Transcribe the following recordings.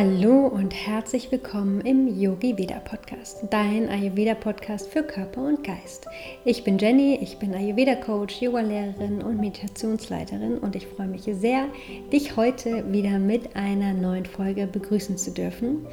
Hallo und herzlich willkommen im Yogi Veda Podcast, dein Ayurveda Podcast für Körper und Geist. Ich bin Jenny, ich bin Ayurveda Coach, Yoga-Lehrerin und Meditationsleiterin und ich freue mich sehr, dich heute wieder mit einer neuen Folge begrüßen zu dürfen.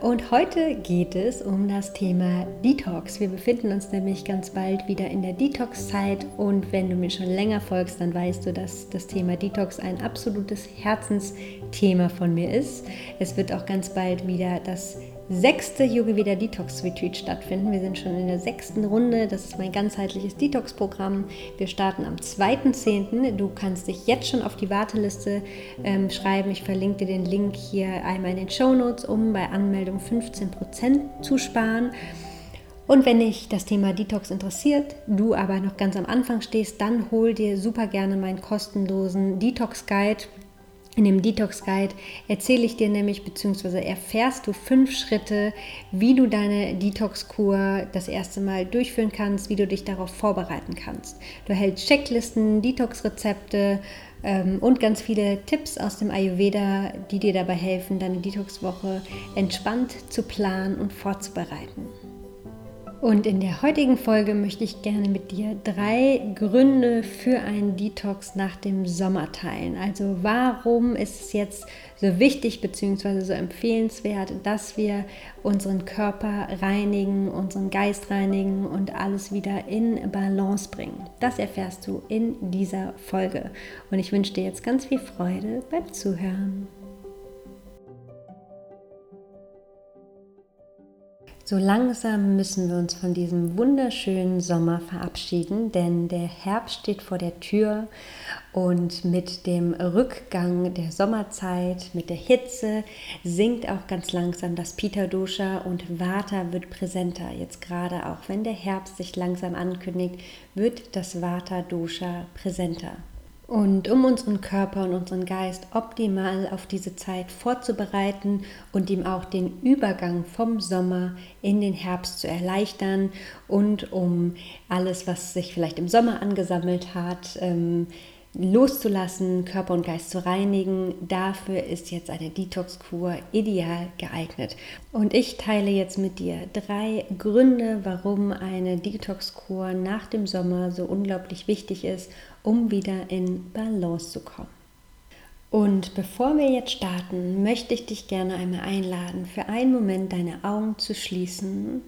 Und heute geht es um das Thema Detox. Wir befinden uns nämlich ganz bald wieder in der Detox-Zeit und wenn du mir schon länger folgst, dann weißt du, dass das Thema Detox ein absolutes Herzensthema von mir ist. Es wird auch ganz bald wieder das sechste Yoga Vida Detox Retreat stattfinden. Wir sind schon in der sechsten Runde. Das ist mein ganzheitliches Detox-Programm. Wir starten am 2.10. Du kannst dich jetzt schon auf die Warteliste ähm, schreiben. Ich verlinke dir den Link hier einmal in den Show Notes, um bei Anmeldung 15% zu sparen. Und wenn dich das Thema Detox interessiert, du aber noch ganz am Anfang stehst, dann hol dir super gerne meinen kostenlosen Detox Guide. In dem Detox Guide erzähle ich dir nämlich, beziehungsweise erfährst du fünf Schritte, wie du deine Detox-Kur das erste Mal durchführen kannst, wie du dich darauf vorbereiten kannst. Du erhältst Checklisten, Detox-Rezepte ähm, und ganz viele Tipps aus dem Ayurveda, die dir dabei helfen, deine Detox-Woche entspannt zu planen und vorzubereiten. Und in der heutigen Folge möchte ich gerne mit dir drei Gründe für einen Detox nach dem Sommer teilen. Also warum ist es jetzt so wichtig bzw. so empfehlenswert, dass wir unseren Körper reinigen, unseren Geist reinigen und alles wieder in Balance bringen. Das erfährst du in dieser Folge. Und ich wünsche dir jetzt ganz viel Freude beim Zuhören. So langsam müssen wir uns von diesem wunderschönen Sommer verabschieden, denn der Herbst steht vor der Tür und mit dem Rückgang der Sommerzeit, mit der Hitze sinkt auch ganz langsam das Pita Dosha und Vata wird präsenter. Jetzt gerade auch wenn der Herbst sich langsam ankündigt, wird das Vata Dosha präsenter. Und um unseren Körper und unseren Geist optimal auf diese Zeit vorzubereiten und ihm auch den Übergang vom Sommer in den Herbst zu erleichtern und um alles, was sich vielleicht im Sommer angesammelt hat, ähm, loszulassen, Körper und Geist zu reinigen. Dafür ist jetzt eine Detox-Kur ideal geeignet. Und ich teile jetzt mit dir drei Gründe, warum eine Detox-Kur nach dem Sommer so unglaublich wichtig ist, um wieder in Balance zu kommen. Und bevor wir jetzt starten, möchte ich dich gerne einmal einladen, für einen Moment deine Augen zu schließen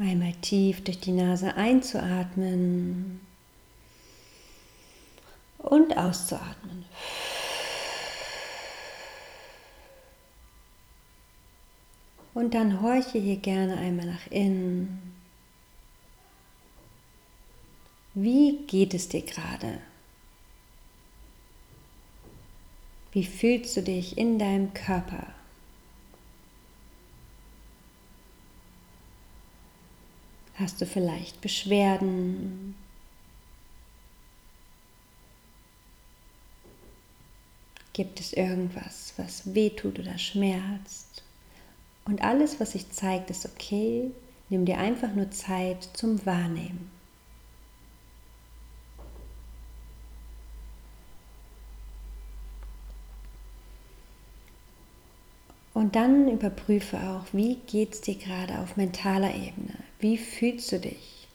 Einmal tief durch die Nase einzuatmen und auszuatmen. Und dann horche hier gerne einmal nach innen. Wie geht es dir gerade? Wie fühlst du dich in deinem Körper? Hast du vielleicht Beschwerden? Gibt es irgendwas, was wehtut oder schmerzt? Und alles, was sich zeigt, ist okay. Nimm dir einfach nur Zeit zum Wahrnehmen. Und dann überprüfe auch, wie geht es dir gerade auf mentaler Ebene? Wie fühlst du dich?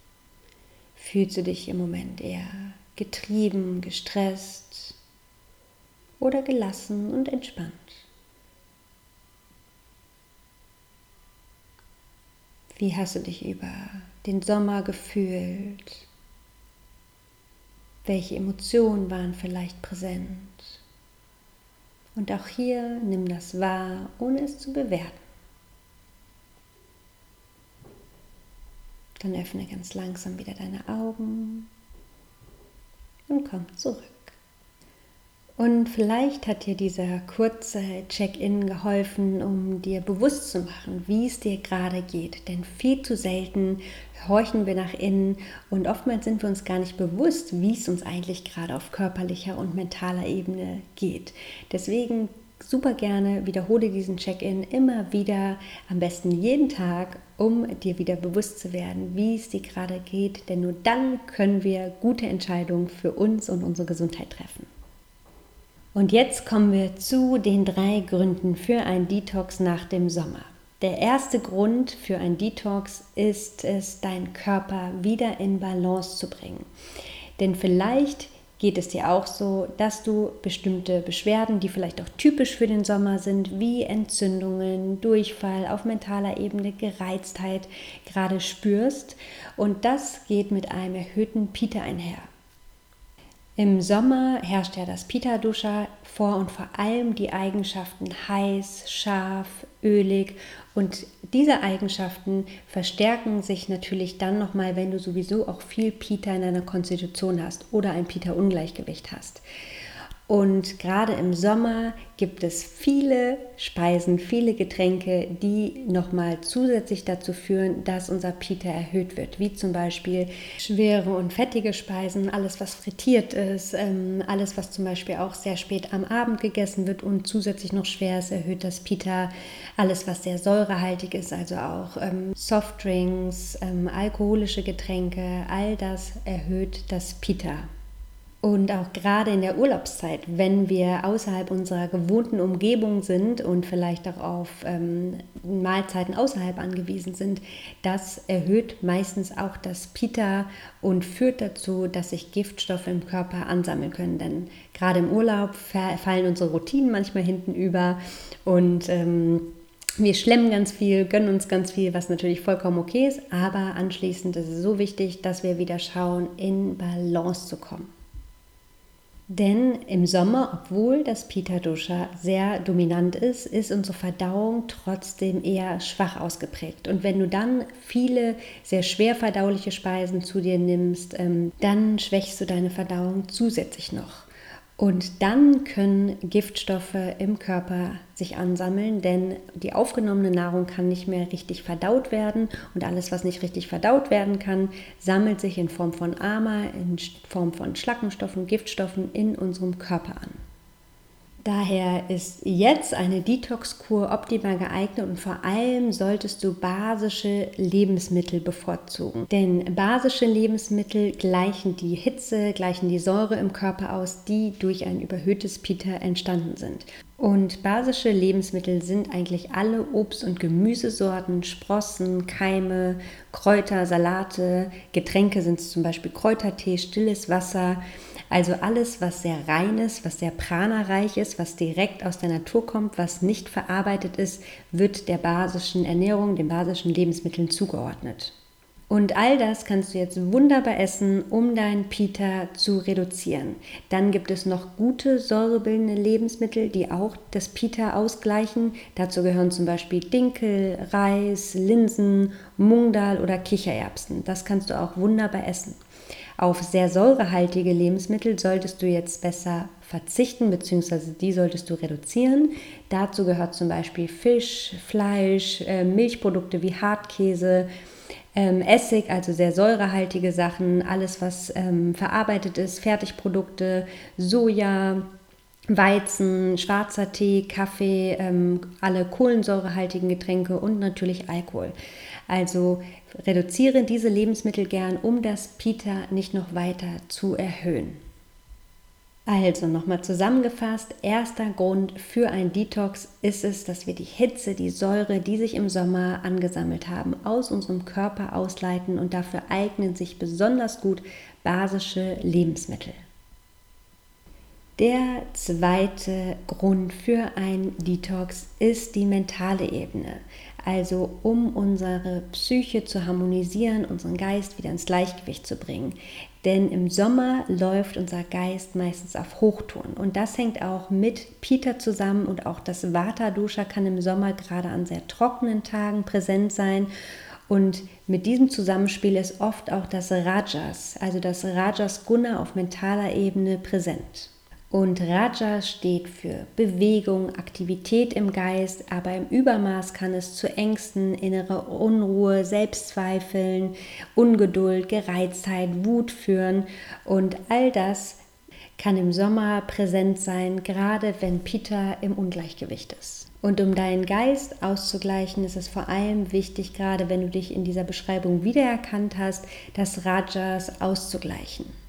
Fühlst du dich im Moment eher getrieben, gestresst oder gelassen und entspannt? Wie hast du dich über den Sommer gefühlt? Welche Emotionen waren vielleicht präsent? Und auch hier nimm das wahr, ohne es zu bewerten. Dann öffne ganz langsam wieder deine Augen und komm zurück. Und vielleicht hat dir dieser kurze Check-in geholfen, um dir bewusst zu machen, wie es dir gerade geht. Denn viel zu selten horchen wir nach innen und oftmals sind wir uns gar nicht bewusst, wie es uns eigentlich gerade auf körperlicher und mentaler Ebene geht. Deswegen super gerne wiederhole diesen Check-in immer wieder, am besten jeden Tag, um dir wieder bewusst zu werden, wie es dir gerade geht. Denn nur dann können wir gute Entscheidungen für uns und unsere Gesundheit treffen. Und jetzt kommen wir zu den drei Gründen für ein Detox nach dem Sommer. Der erste Grund für ein Detox ist es, deinen Körper wieder in Balance zu bringen. Denn vielleicht geht es dir auch so, dass du bestimmte Beschwerden, die vielleicht auch typisch für den Sommer sind, wie Entzündungen, Durchfall auf mentaler Ebene, Gereiztheit gerade spürst. Und das geht mit einem erhöhten Pita einher. Im Sommer herrscht ja das Pita-Duscha vor und vor allem die Eigenschaften heiß, scharf, ölig und diese Eigenschaften verstärken sich natürlich dann nochmal, wenn du sowieso auch viel Pita in deiner Konstitution hast oder ein Pita-Ungleichgewicht hast. Und gerade im Sommer gibt es viele Speisen, viele Getränke, die nochmal zusätzlich dazu führen, dass unser Pita erhöht wird. Wie zum Beispiel schwere und fettige Speisen, alles was frittiert ist, ähm, alles was zum Beispiel auch sehr spät am Abend gegessen wird und zusätzlich noch schwer ist, erhöht das Pita. Alles was sehr säurehaltig ist, also auch ähm, Softdrinks, ähm, alkoholische Getränke, all das erhöht das Pita. Und auch gerade in der Urlaubszeit, wenn wir außerhalb unserer gewohnten Umgebung sind und vielleicht auch auf ähm, Mahlzeiten außerhalb angewiesen sind, das erhöht meistens auch das Pita und führt dazu, dass sich Giftstoffe im Körper ansammeln können. Denn gerade im Urlaub fallen unsere Routinen manchmal hinten über und ähm, wir schlemmen ganz viel, gönnen uns ganz viel, was natürlich vollkommen okay ist, aber anschließend ist es so wichtig, dass wir wieder schauen, in Balance zu kommen. Denn im Sommer, obwohl das Pita Dosha sehr dominant ist, ist unsere Verdauung trotzdem eher schwach ausgeprägt. Und wenn du dann viele sehr schwer verdauliche Speisen zu dir nimmst, ähm, dann schwächst du deine Verdauung zusätzlich noch. Und dann können Giftstoffe im Körper sich ansammeln, denn die aufgenommene Nahrung kann nicht mehr richtig verdaut werden und alles, was nicht richtig verdaut werden kann, sammelt sich in Form von Ama, in Form von Schlackenstoffen, Giftstoffen in unserem Körper an. Daher ist jetzt eine Detox-Kur optimal geeignet und vor allem solltest du basische Lebensmittel bevorzugen. Denn basische Lebensmittel gleichen die Hitze, gleichen die Säure im Körper aus, die durch ein überhöhtes Pita entstanden sind. Und basische Lebensmittel sind eigentlich alle Obst- und Gemüsesorten, Sprossen, Keime, Kräuter, Salate, Getränke sind zum Beispiel Kräutertee, stilles Wasser, also alles, was sehr rein ist, was sehr prana-reich ist, was direkt aus der Natur kommt, was nicht verarbeitet ist, wird der basischen Ernährung, den basischen Lebensmitteln zugeordnet. Und all das kannst du jetzt wunderbar essen, um dein Pita zu reduzieren. Dann gibt es noch gute säurebildende Lebensmittel, die auch das Pita ausgleichen. Dazu gehören zum Beispiel Dinkel, Reis, Linsen, Mungdal oder Kichererbsen. Das kannst du auch wunderbar essen. Auf sehr säurehaltige Lebensmittel solltest du jetzt besser verzichten, beziehungsweise die solltest du reduzieren. Dazu gehört zum Beispiel Fisch, Fleisch, äh, Milchprodukte wie Hartkäse, ähm, Essig, also sehr säurehaltige Sachen, alles was ähm, verarbeitet ist, Fertigprodukte, Soja, Weizen, schwarzer Tee, Kaffee, ähm, alle kohlensäurehaltigen Getränke und natürlich Alkohol. Also reduziere diese Lebensmittel gern, um das Pita nicht noch weiter zu erhöhen. Also nochmal zusammengefasst, erster Grund für ein Detox ist es, dass wir die Hitze, die Säure, die sich im Sommer angesammelt haben, aus unserem Körper ausleiten und dafür eignen sich besonders gut basische Lebensmittel. Der zweite Grund für ein Detox ist die mentale Ebene. Also um unsere Psyche zu harmonisieren, unseren Geist wieder ins Gleichgewicht zu bringen. Denn im Sommer läuft unser Geist meistens auf Hochtouren. Und das hängt auch mit Peter zusammen und auch das Vata-Dosha kann im Sommer gerade an sehr trockenen Tagen präsent sein. Und mit diesem Zusammenspiel ist oft auch das Rajas, also das Rajas Guna auf mentaler Ebene präsent. Und Raja steht für Bewegung, Aktivität im Geist, aber im Übermaß kann es zu Ängsten, innere Unruhe, Selbstzweifeln, Ungeduld, Gereiztheit, Wut führen. Und all das kann im Sommer präsent sein, gerade wenn Peter im Ungleichgewicht ist. Und um deinen Geist auszugleichen, ist es vor allem wichtig, gerade wenn du dich in dieser Beschreibung wiedererkannt hast, das Rajas auszugleichen.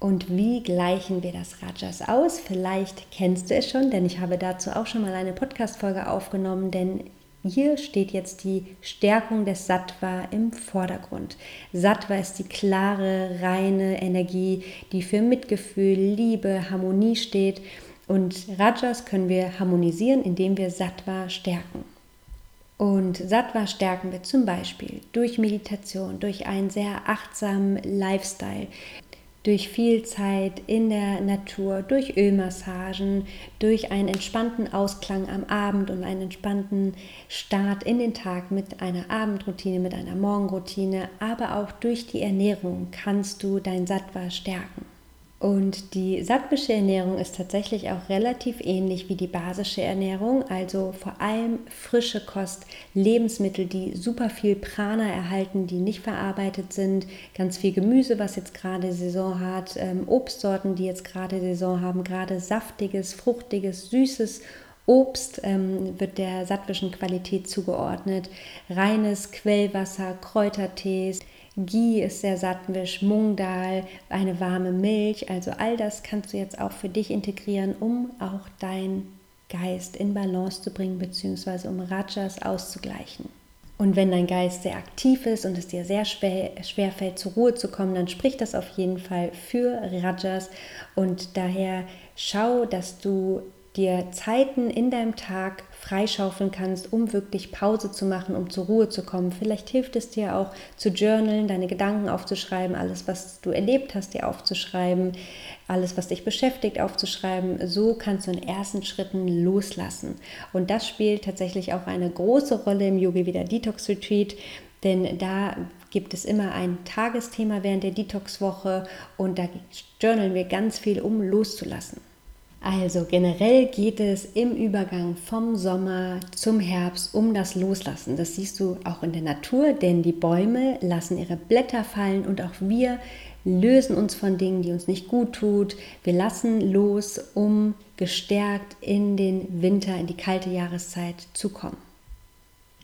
Und wie gleichen wir das Rajas aus? Vielleicht kennst du es schon, denn ich habe dazu auch schon mal eine Podcast-Folge aufgenommen, denn hier steht jetzt die Stärkung des Sattva im Vordergrund. Sattva ist die klare, reine Energie, die für Mitgefühl, Liebe, Harmonie steht. Und Rajas können wir harmonisieren, indem wir Sattva stärken. Und Sattva stärken wir zum Beispiel durch Meditation, durch einen sehr achtsamen Lifestyle, durch viel Zeit in der Natur, durch Ölmassagen, durch einen entspannten Ausklang am Abend und einen entspannten Start in den Tag mit einer Abendroutine, mit einer Morgenroutine, aber auch durch die Ernährung kannst du dein Sattva stärken. Und die sattwische Ernährung ist tatsächlich auch relativ ähnlich wie die basische Ernährung, also vor allem frische Kost, Lebensmittel, die super viel Prana erhalten, die nicht verarbeitet sind, ganz viel Gemüse, was jetzt gerade Saison hat, ähm, Obstsorten, die jetzt gerade Saison haben, gerade saftiges, fruchtiges, süßes Obst ähm, wird der sattwischen Qualität zugeordnet, reines Quellwasser, Kräutertees. Ghee ist sehr sattwisch, Mungdal, eine warme Milch. Also all das kannst du jetzt auch für dich integrieren, um auch deinen Geist in Balance zu bringen, beziehungsweise um Rajas auszugleichen. Und wenn dein Geist sehr aktiv ist und es dir sehr schwer, schwer fällt, zur Ruhe zu kommen, dann spricht das auf jeden Fall für Rajas. Und daher schau, dass du dir Zeiten in deinem Tag freischaufeln kannst, um wirklich Pause zu machen, um zur Ruhe zu kommen. Vielleicht hilft es dir auch zu journalen, deine Gedanken aufzuschreiben, alles, was du erlebt hast, dir aufzuschreiben, alles, was dich beschäftigt, aufzuschreiben. So kannst du in ersten Schritten loslassen. Und das spielt tatsächlich auch eine große Rolle im Yogi Wieder Detox Retreat, denn da gibt es immer ein Tagesthema während der Detox-Woche und da journalen wir ganz viel, um loszulassen. Also generell geht es im Übergang vom Sommer zum Herbst um das Loslassen. Das siehst du auch in der Natur, denn die Bäume lassen ihre Blätter fallen und auch wir lösen uns von Dingen, die uns nicht gut tut. Wir lassen los, um gestärkt in den Winter, in die kalte Jahreszeit zu kommen.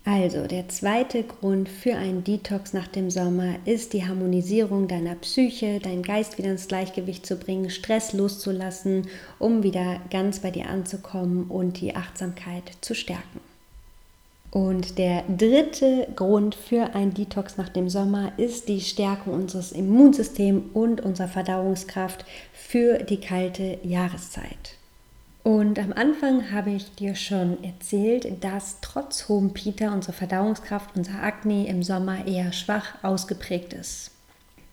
Also, der zweite Grund für einen Detox nach dem Sommer ist die Harmonisierung deiner Psyche, deinen Geist wieder ins Gleichgewicht zu bringen, Stress loszulassen, um wieder ganz bei dir anzukommen und die Achtsamkeit zu stärken. Und der dritte Grund für einen Detox nach dem Sommer ist die Stärkung unseres Immunsystems und unserer Verdauungskraft für die kalte Jahreszeit. Und am Anfang habe ich dir schon erzählt, dass trotz hohem Pita unsere Verdauungskraft, unser Akne im Sommer eher schwach ausgeprägt ist.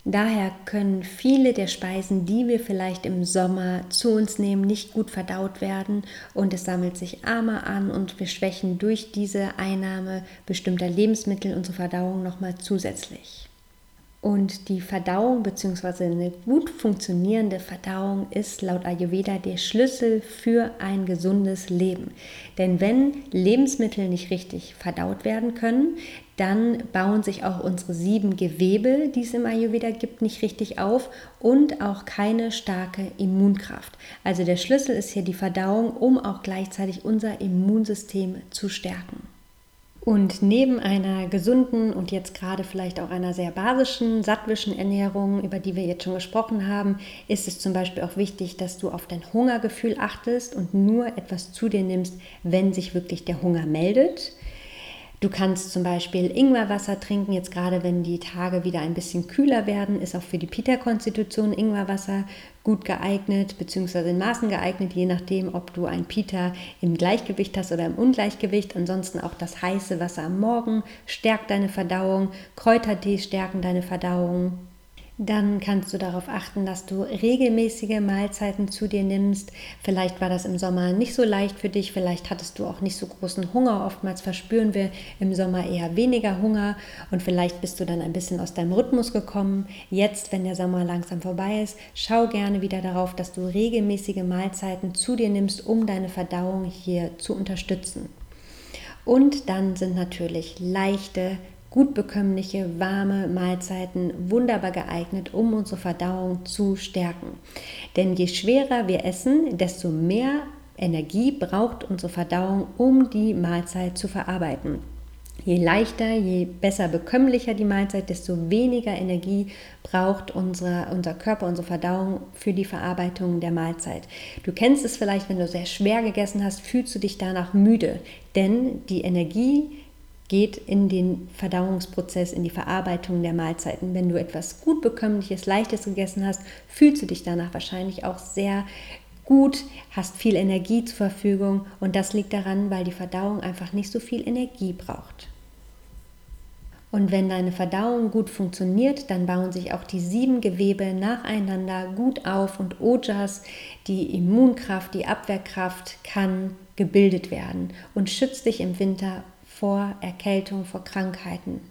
Daher können viele der Speisen, die wir vielleicht im Sommer zu uns nehmen, nicht gut verdaut werden und es sammelt sich Armer an und wir schwächen durch diese Einnahme bestimmter Lebensmittel unsere Verdauung nochmal zusätzlich. Und die Verdauung bzw. eine gut funktionierende Verdauung ist laut Ayurveda der Schlüssel für ein gesundes Leben. Denn wenn Lebensmittel nicht richtig verdaut werden können, dann bauen sich auch unsere sieben Gewebe, die es im Ayurveda gibt, nicht richtig auf und auch keine starke Immunkraft. Also der Schlüssel ist hier die Verdauung, um auch gleichzeitig unser Immunsystem zu stärken. Und neben einer gesunden und jetzt gerade vielleicht auch einer sehr basischen, sattwischen Ernährung, über die wir jetzt schon gesprochen haben, ist es zum Beispiel auch wichtig, dass du auf dein Hungergefühl achtest und nur etwas zu dir nimmst, wenn sich wirklich der Hunger meldet. Du kannst zum Beispiel Ingwerwasser trinken, jetzt gerade wenn die Tage wieder ein bisschen kühler werden, ist auch für die Pita-Konstitution Ingwerwasser gut geeignet, beziehungsweise in Maßen geeignet, je nachdem, ob du ein Pita im Gleichgewicht hast oder im Ungleichgewicht. Ansonsten auch das heiße Wasser am Morgen stärkt deine Verdauung, Kräutertee stärken deine Verdauung. Dann kannst du darauf achten, dass du regelmäßige Mahlzeiten zu dir nimmst. Vielleicht war das im Sommer nicht so leicht für dich, vielleicht hattest du auch nicht so großen Hunger. Oftmals verspüren wir im Sommer eher weniger Hunger und vielleicht bist du dann ein bisschen aus deinem Rhythmus gekommen. Jetzt, wenn der Sommer langsam vorbei ist, schau gerne wieder darauf, dass du regelmäßige Mahlzeiten zu dir nimmst, um deine Verdauung hier zu unterstützen. Und dann sind natürlich leichte, gut bekömmliche, warme Mahlzeiten wunderbar geeignet, um unsere Verdauung zu stärken. Denn je schwerer wir essen, desto mehr Energie braucht unsere Verdauung, um die Mahlzeit zu verarbeiten. Je leichter, je besser bekömmlicher die Mahlzeit, desto weniger Energie braucht unsere, unser Körper, unsere Verdauung für die Verarbeitung der Mahlzeit. Du kennst es vielleicht, wenn du sehr schwer gegessen hast, fühlst du dich danach müde, denn die Energie geht in den Verdauungsprozess, in die Verarbeitung der Mahlzeiten. Wenn du etwas gut bekömmliches, leichtes gegessen hast, fühlst du dich danach wahrscheinlich auch sehr gut, hast viel Energie zur Verfügung und das liegt daran, weil die Verdauung einfach nicht so viel Energie braucht. Und wenn deine Verdauung gut funktioniert, dann bauen sich auch die sieben Gewebe nacheinander gut auf und Ojas, die Immunkraft, die Abwehrkraft kann gebildet werden und schützt dich im Winter vor Erkältung, vor Krankheiten.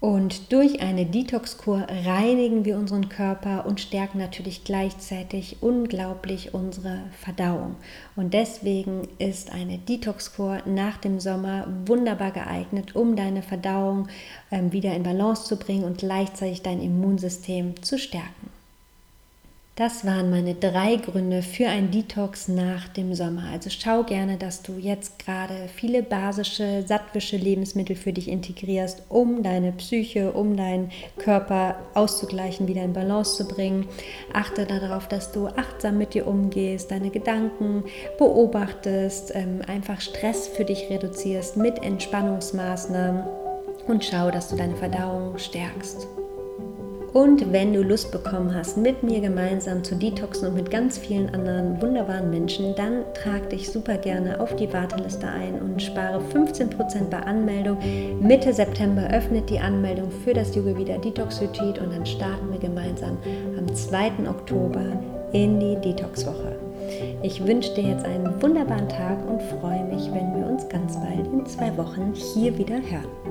Und durch eine Detox-Kur reinigen wir unseren Körper und stärken natürlich gleichzeitig unglaublich unsere Verdauung. Und deswegen ist eine Detox-Kur nach dem Sommer wunderbar geeignet, um deine Verdauung ähm, wieder in Balance zu bringen und gleichzeitig dein Immunsystem zu stärken. Das waren meine drei Gründe für ein Detox nach dem Sommer. Also schau gerne, dass du jetzt gerade viele basische, sattwische Lebensmittel für dich integrierst, um deine Psyche, um deinen Körper auszugleichen, wieder in Balance zu bringen. Achte darauf, dass du achtsam mit dir umgehst, deine Gedanken beobachtest, ähm, einfach Stress für dich reduzierst mit Entspannungsmaßnahmen und schau, dass du deine Verdauung stärkst. Und wenn du Lust bekommen hast, mit mir gemeinsam zu detoxen und mit ganz vielen anderen wunderbaren Menschen, dann trag dich super gerne auf die Warteliste ein und spare 15% bei Anmeldung. Mitte September öffnet die Anmeldung für das Yoga Wieder Detox Retreat und dann starten wir gemeinsam am 2. Oktober in die Detox-Woche. Ich wünsche dir jetzt einen wunderbaren Tag und freue mich, wenn wir uns ganz bald in zwei Wochen hier wieder hören.